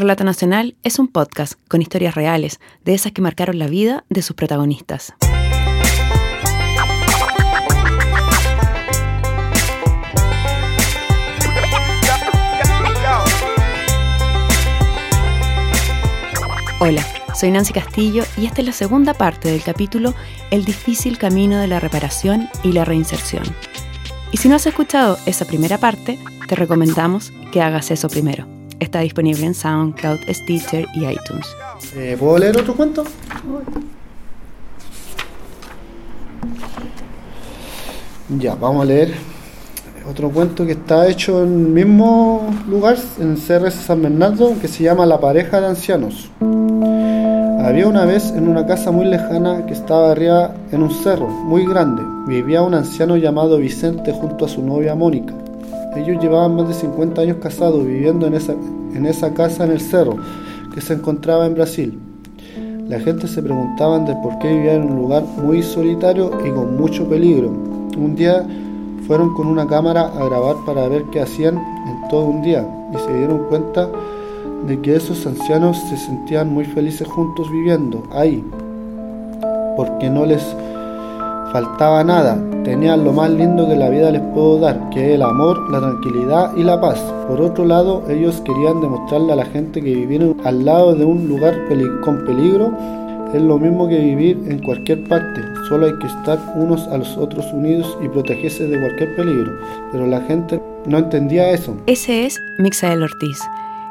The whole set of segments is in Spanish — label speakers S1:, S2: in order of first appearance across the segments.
S1: Relato Nacional es un podcast con historias reales, de esas que marcaron la vida de sus protagonistas. Hola, soy Nancy Castillo y esta es la segunda parte del capítulo El difícil camino de la reparación y la reinserción. Y si no has escuchado esa primera parte, te recomendamos que hagas eso primero. Está disponible en SoundCloud, Stitcher y iTunes.
S2: Eh, ¿Puedo leer otro cuento? Ya, vamos a leer otro cuento que está hecho en el mismo lugar, en CRS San Bernardo, que se llama La pareja de ancianos. Había una vez en una casa muy lejana que estaba arriba en un cerro muy grande. Vivía un anciano llamado Vicente junto a su novia Mónica. Ellos llevaban más de 50 años casados viviendo en esa, en esa casa en el cerro que se encontraba en Brasil. La gente se preguntaban de por qué vivían en un lugar muy solitario y con mucho peligro. Un día fueron con una cámara a grabar para ver qué hacían en todo un día y se dieron cuenta de que esos ancianos se sentían muy felices juntos viviendo ahí, porque no les faltaba nada, tenían lo más lindo que la vida les pudo dar, que es el amor, la tranquilidad y la paz. Por otro lado, ellos querían demostrarle a la gente que vivieron al lado de un lugar con peligro es lo mismo que vivir en cualquier parte, solo hay que estar unos a los otros unidos y protegerse de cualquier peligro. Pero la gente no entendía eso.
S1: Ese es Mixael Ortiz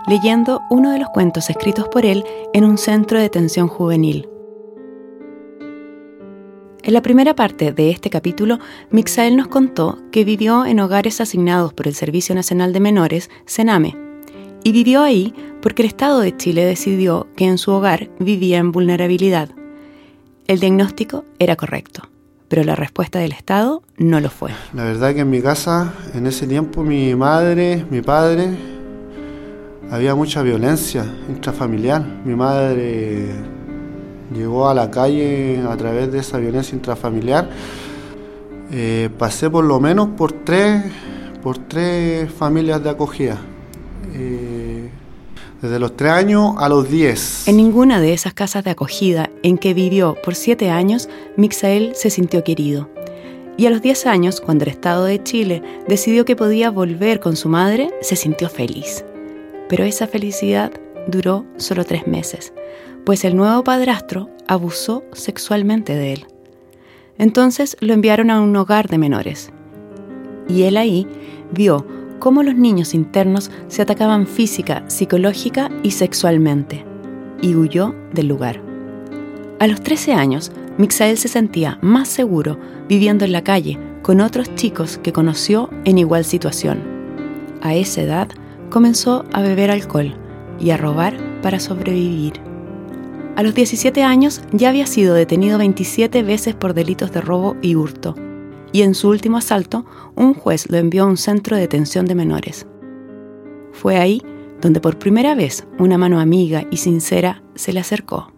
S1: leyendo uno de los cuentos escritos por él en un centro de detención juvenil. En la primera parte de este capítulo, Mixael nos contó que vivió en hogares asignados por el Servicio Nacional de Menores, CENAME, y vivió ahí porque el Estado de Chile decidió que en su hogar vivía en vulnerabilidad. El diagnóstico era correcto, pero la respuesta del Estado no lo fue.
S2: La verdad que en mi casa, en ese tiempo, mi madre, mi padre, había mucha violencia intrafamiliar. Mi madre llegó a la calle a través de esa violencia intrafamiliar. Eh, pasé por lo menos por tres, por tres familias de acogida. Eh, desde los tres años a los diez.
S1: En ninguna de esas casas de acogida en que vivió por siete años, Mixael se sintió querido. Y a los diez años, cuando el Estado de Chile decidió que podía volver con su madre, se sintió feliz. Pero esa felicidad duró solo tres meses, pues el nuevo padrastro abusó sexualmente de él. Entonces lo enviaron a un hogar de menores. Y él ahí vio cómo los niños internos se atacaban física, psicológica y sexualmente, y huyó del lugar. A los 13 años, Mixael se sentía más seguro viviendo en la calle con otros chicos que conoció en igual situación. A esa edad, comenzó a beber alcohol y a robar para sobrevivir. A los 17 años ya había sido detenido 27 veces por delitos de robo y hurto, y en su último asalto un juez lo envió a un centro de detención de menores. Fue ahí donde por primera vez una mano amiga y sincera se le acercó.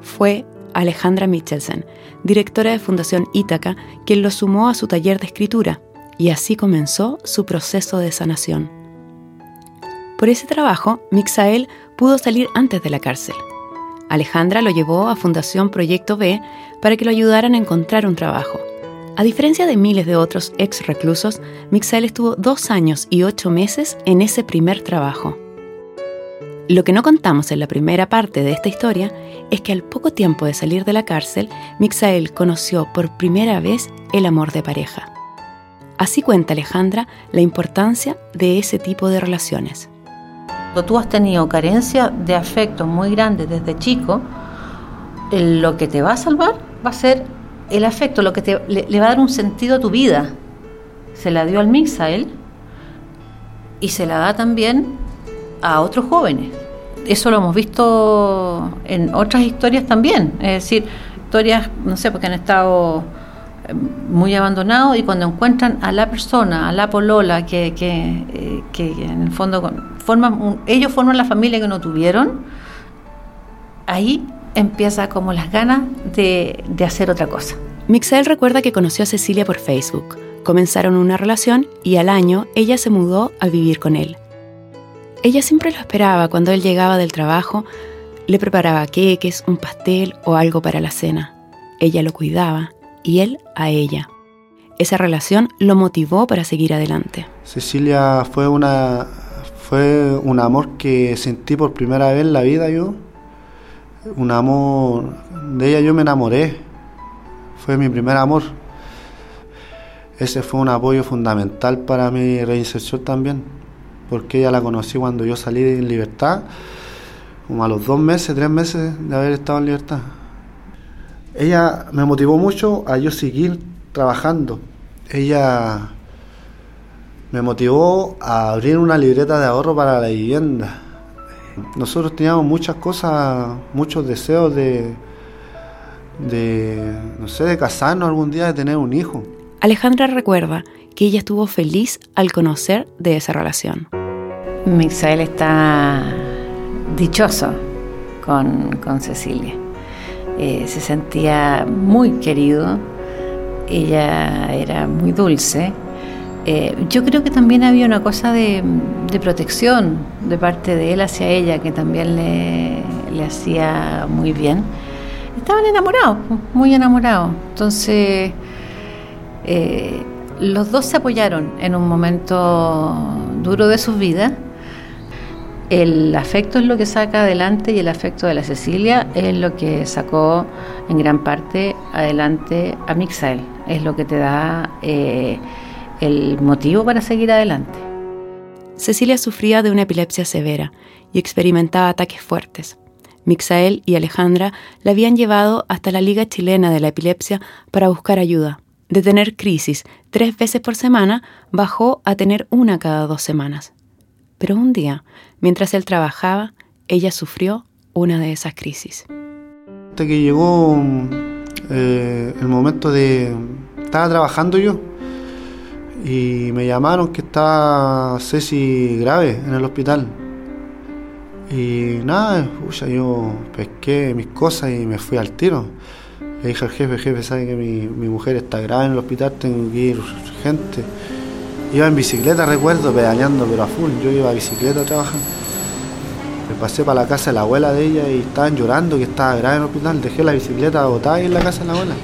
S1: Fue Alejandra Michelsen, directora de Fundación Ítaca, quien lo sumó a su taller de escritura, y así comenzó su proceso de sanación. Por ese trabajo, Mixael pudo salir antes de la cárcel. Alejandra lo llevó a Fundación Proyecto B para que lo ayudaran a encontrar un trabajo. A diferencia de miles de otros ex reclusos, Mixael estuvo dos años y ocho meses en ese primer trabajo. Lo que no contamos en la primera parte de esta historia es que al poco tiempo de salir de la cárcel, Mixael conoció por primera vez el amor de pareja. Así cuenta Alejandra la importancia de ese tipo de relaciones.
S3: Cuando tú has tenido carencia de afecto muy grande desde chico, lo que te va a salvar va a ser el afecto, lo que te, le, va a dar un sentido a tu vida. Se la dio al mix a él y se la da también a otros jóvenes. Eso lo hemos visto en otras historias también, es decir, historias, no sé, porque han estado eh, muy abandonados y cuando encuentran a la persona, a la polola, que, que, eh, que en el fondo forman ellos forman la familia que no tuvieron, ahí empieza como las ganas de, de hacer otra cosa.
S1: Mixel recuerda que conoció a Cecilia por Facebook. Comenzaron una relación y al año ella se mudó a vivir con él. Ella siempre lo esperaba cuando él llegaba del trabajo, le preparaba queques, un pastel o algo para la cena. Ella lo cuidaba y él a ella. Esa relación lo motivó para seguir adelante.
S2: Cecilia fue una fue un amor que sentí por primera vez en la vida yo. Un amor de ella yo me enamoré. Fue mi primer amor. Ese fue un apoyo fundamental para mi reinserción también, porque ella la conocí cuando yo salí en libertad, como a los dos meses, tres meses de haber estado en libertad. Ella me motivó mucho a yo seguir trabajando. Ella me motivó a abrir una libreta de ahorro para la vivienda. Nosotros teníamos muchas cosas, muchos deseos de, de no sé, de casarnos algún día, de tener un hijo.
S1: Alejandra recuerda que ella estuvo feliz al conocer de esa relación.
S3: Mixael está dichoso con, Cecilia. Eh, se sentía muy querido, ella era muy dulce. Eh, yo creo que también había una cosa de, protección de parte de él hacia ella que también le, le hacía muy bien. Estaban enamorados, muy enamorados. Entonces eh, los dos se apoyaron en un momento duro de sus vidas. El afecto es lo que saca adelante y el afecto de la Cecilia es lo que sacó en gran parte adelante a Mixael. Es lo que te da eh, el motivo para seguir adelante.
S1: Cecilia sufría de una epilepsia severa y experimentaba ataques fuertes. Mixael y Alejandra la habían llevado hasta la Liga Chilena de la Epilepsia para buscar ayuda de tener crisis tres veces por semana bajó a tener una cada dos semanas. Pero un día, mientras él trabajaba, ella sufrió una de esas crisis.
S2: Hasta que llegó eh, el momento de... Estaba trabajando yo y me llamaron que estaba Ceci grave en el hospital. Y nada, yo pesqué mis cosas y me fui al tiro. Le dije al jefe, jefe, sabe que mi, mujer está grave en el hospital, tengo que ir urgente. Iba en bicicleta, recuerdo, pedaleando, pero a full. Yo iba a bicicleta a trabajar. Me pasé para la casa de la abuela de ella y estaban llorando que estaba grave en el hospital. Dejé la bicicleta botada ahí en la casa de la abuela.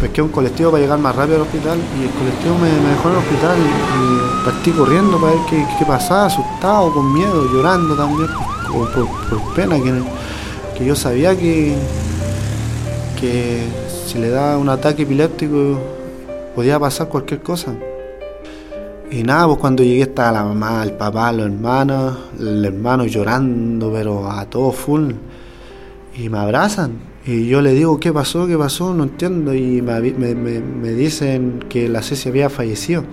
S2: Pesqué un colectivo para llegar más rápido al hospital y el colectivo me, dejó en el hospital y, partí corriendo para ver qué, pasaba, asustado, con miedo, llorando también, por, pena, que, que yo sabía que, que si le da un ataque epiléptico podía pasar cualquier cosa. Y nada, pues cuando llegué estaba la mamá, el papá, los hermanos, el hermano llorando, pero a todo full. Y me abrazan. Y yo le digo, ¿qué pasó? ¿Qué pasó? No entiendo. Y me, dicen que la Ceci había fallecido.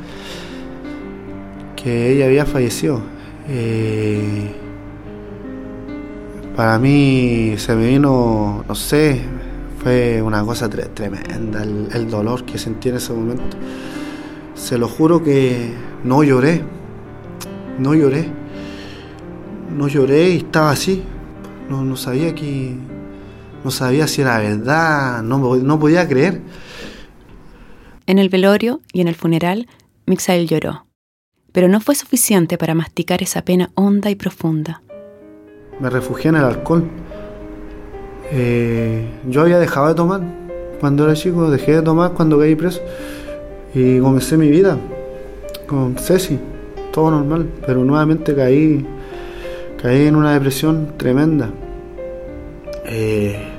S2: Que ella había fallecido. Eh, para mí se me vino, no sé, fue una cosa tremenda el, dolor que sentí en ese momento. Se lo juro que no lloré, no lloré, no lloré y estaba así. No, no sabía que, no sabía si era verdad, no, no podía creer.
S1: En el velorio y en el funeral, Mixael lloró, pero no fue suficiente para masticar esa pena honda y profunda.
S2: Me refugié en el alcohol eh, yo había dejado de tomar cuando era chico, dejé de tomar cuando caí preso y comencé mi vida con Ceci, todo normal, pero nuevamente caí, caí en una depresión tremenda. Eh,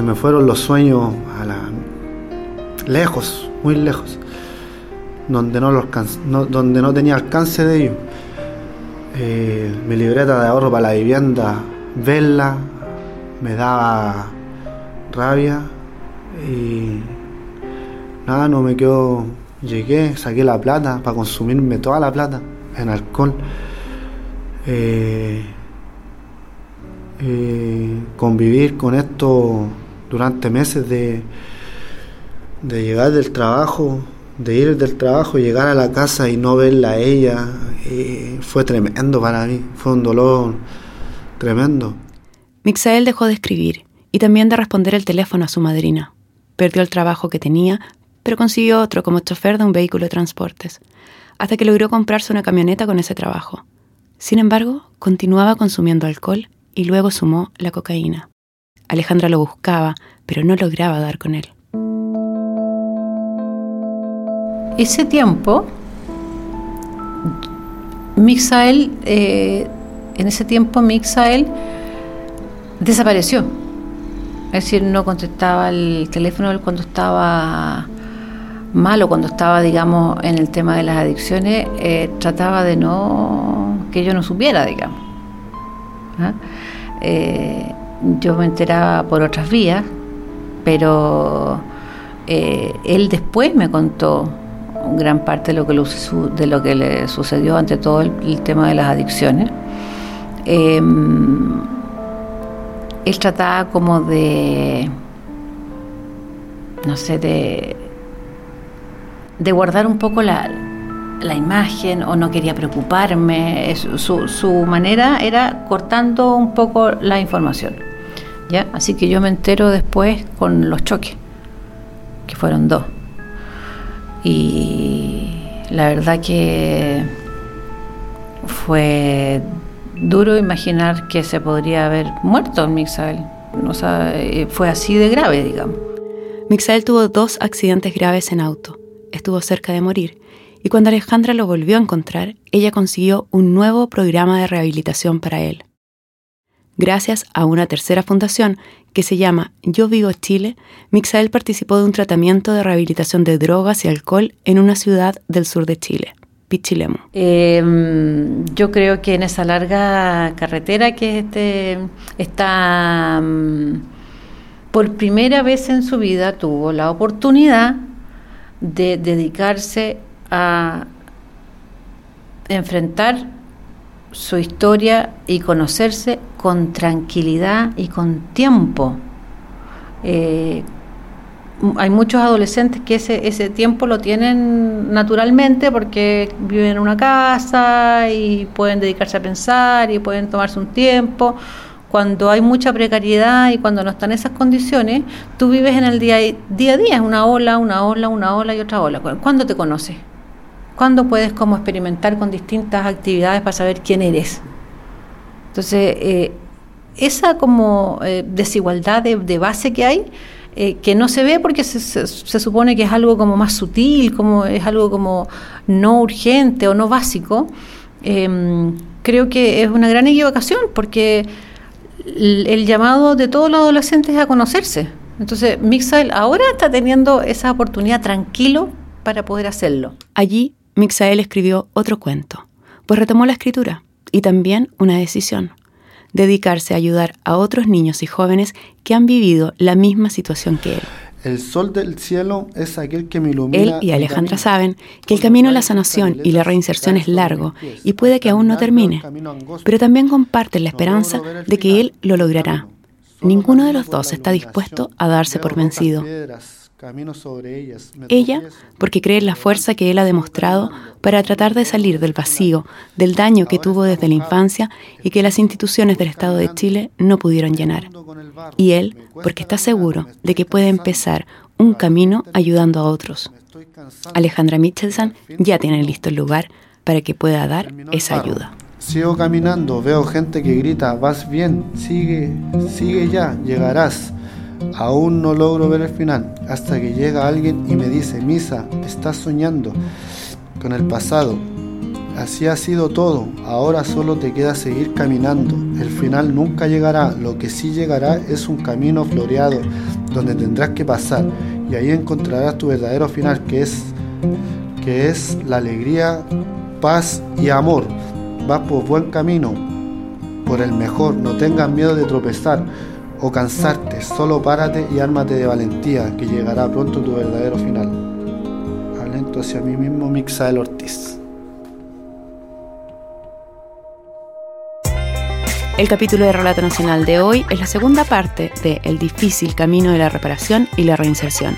S2: se me fueron los sueños a lejos, muy lejos, donde no, los, donde no tenía alcance de ellos. Eh, mi libreta de ahorro para la vivienda, verla, me daba rabia y nada, no me quedo. Llegué, saqué la plata para consumirme toda la plata en alcohol. Eh, eh, convivir con esto durante meses de, de llegar del trabajo, de ir del trabajo, llegar a la casa y no verla a ella, eh, fue tremendo para mí, fue un dolor tremendo.
S1: Mixael dejó de escribir y también de responder el teléfono a su madrina. Perdió el trabajo que tenía, pero consiguió otro como chofer de un vehículo de transportes, hasta que logró comprarse una camioneta con ese trabajo. Sin embargo, continuaba consumiendo alcohol y luego sumó la cocaína. Alejandra lo buscaba, pero no lograba dar con él.
S3: Ese tiempo, Mixael, eh, en ese tiempo Mixael desapareció. Es decir, no contestaba el teléfono cuando estaba malo, cuando estaba, digamos, en el tema de las adicciones, eh, trataba de no que yo no supiera, digamos. ¿Ah? Eh, yo me enteraba por otras vías, pero eh, él después me contó gran parte de lo que, de lo que le sucedió ante todo el, tema de las adicciones. Em, él trataba como de, no sé, de, de guardar un poco la, la imagen o no quería preocuparme. Su, manera era cortando un poco la información. ¿Ya? Así que yo me entero después con los choques, que fueron dos. Y la verdad que fue duro imaginar que se podría haber muerto en Mixael. O sea, eh, fue así de grave, digamos.
S1: Mixael tuvo dos accidentes graves en auto. Estuvo cerca de morir. Y cuando Alejandra lo volvió a encontrar, ella consiguió un nuevo programa de rehabilitación para él. Gracias a una tercera fundación que se llama Yo Vivo Chile, Mixael participó de un tratamiento de rehabilitación de drogas y alcohol en una ciudad del sur de Chile. Pichilemu?
S3: Em, yo creo que en esa larga carretera que este, está mm, por primera vez en su vida tuvo la oportunidad de dedicarse a enfrentar su historia y conocerse con tranquilidad y con tiempo. Eh, hay muchos adolescentes que ese, ese tiempo lo tienen naturalmente porque viven en una casa y pueden dedicarse a pensar y pueden tomarse un tiempo. Cuando hay mucha precariedad y cuando no están esas condiciones, tú vives en el día, día a día, es una ola, una ola, una ola y otra ola. ¿Cuándo te conoces? ¿Cuándo puedes como experimentar con distintas actividades para saber quién eres? Entonces, eh, esa como eh, desigualdad de, base que hay, eh, que no se ve porque se, supone que es algo como más sutil, como es algo como no urgente o no básico, em, creo que es una gran equivocación porque el, llamado de todos los adolescentes es a conocerse. Entonces, Mixael ahora está teniendo esa oportunidad tranquilo para poder hacerlo.
S1: Allí, Mixael escribió otro cuento, pues retomó la escritura y también una decisión dedicarse a ayudar a otros niños y jóvenes que han vivido la misma situación que él.
S2: El sol del cielo es aquel que me ilumina.
S1: Él y Alejandra saben que el camino a la sanación y la reinserción es largo y puede que aún no termine, pero también comparten la esperanza de que él lo logrará. Ninguno de los dos está dispuesto a darse por vencido. Ella, porque cree en la fuerza que él ha demostrado para tratar de salir del vacío, del daño que tuvo desde la infancia y que las instituciones del Estado de Chile no pudieron llenar. Y él, porque está seguro de que puede empezar un camino ayudando a otros. Alejandra Michelson ya tiene listo el lugar para que pueda dar esa ayuda.
S2: Sigo caminando, veo gente que grita, vas bien, sigue, sigue ya, llegarás. Aún no logro ver el final, hasta que llega alguien y me dice, Misa, estás soñando con el pasado. Así ha sido todo, ahora solo te queda seguir caminando. El final nunca llegará, lo que sí llegará es un camino floreado, donde tendrás que pasar, y ahí encontrarás tu verdadero final, que es, que es la alegría, paz y amor. Vas por buen camino, por el mejor, no tengas miedo de tropezar o cansarte, solo párate y ármate de valentía, que llegará pronto tu verdadero final. Alento hacia mí mismo, Mixael Ortiz.
S1: El capítulo de Relato Nacional de hoy es la segunda parte de El difícil camino de la reparación y la reinserción.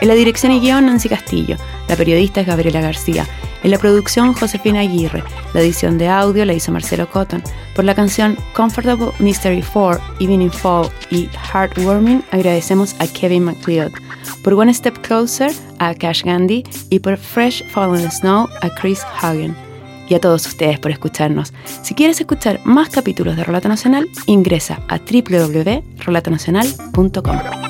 S1: En la dirección y guion, Nancy Castillo. La periodista es Gabriela García. En la producción, Josefina Aguirre. La edición de audio la hizo Marcelo Cotton. Por la canción Comfortable Mystery 4, Evening Fall y Heartwarming, agradecemos a Kevin McLeod. Por One Step Closer, a Cash Gandhi. Y por Fresh Fallen Snow, a Chris Hagen. y a todos ustedes por escucharnos. Si quieres escuchar más capítulos de Relato Nacional, ingresa a www.relatonacional.com.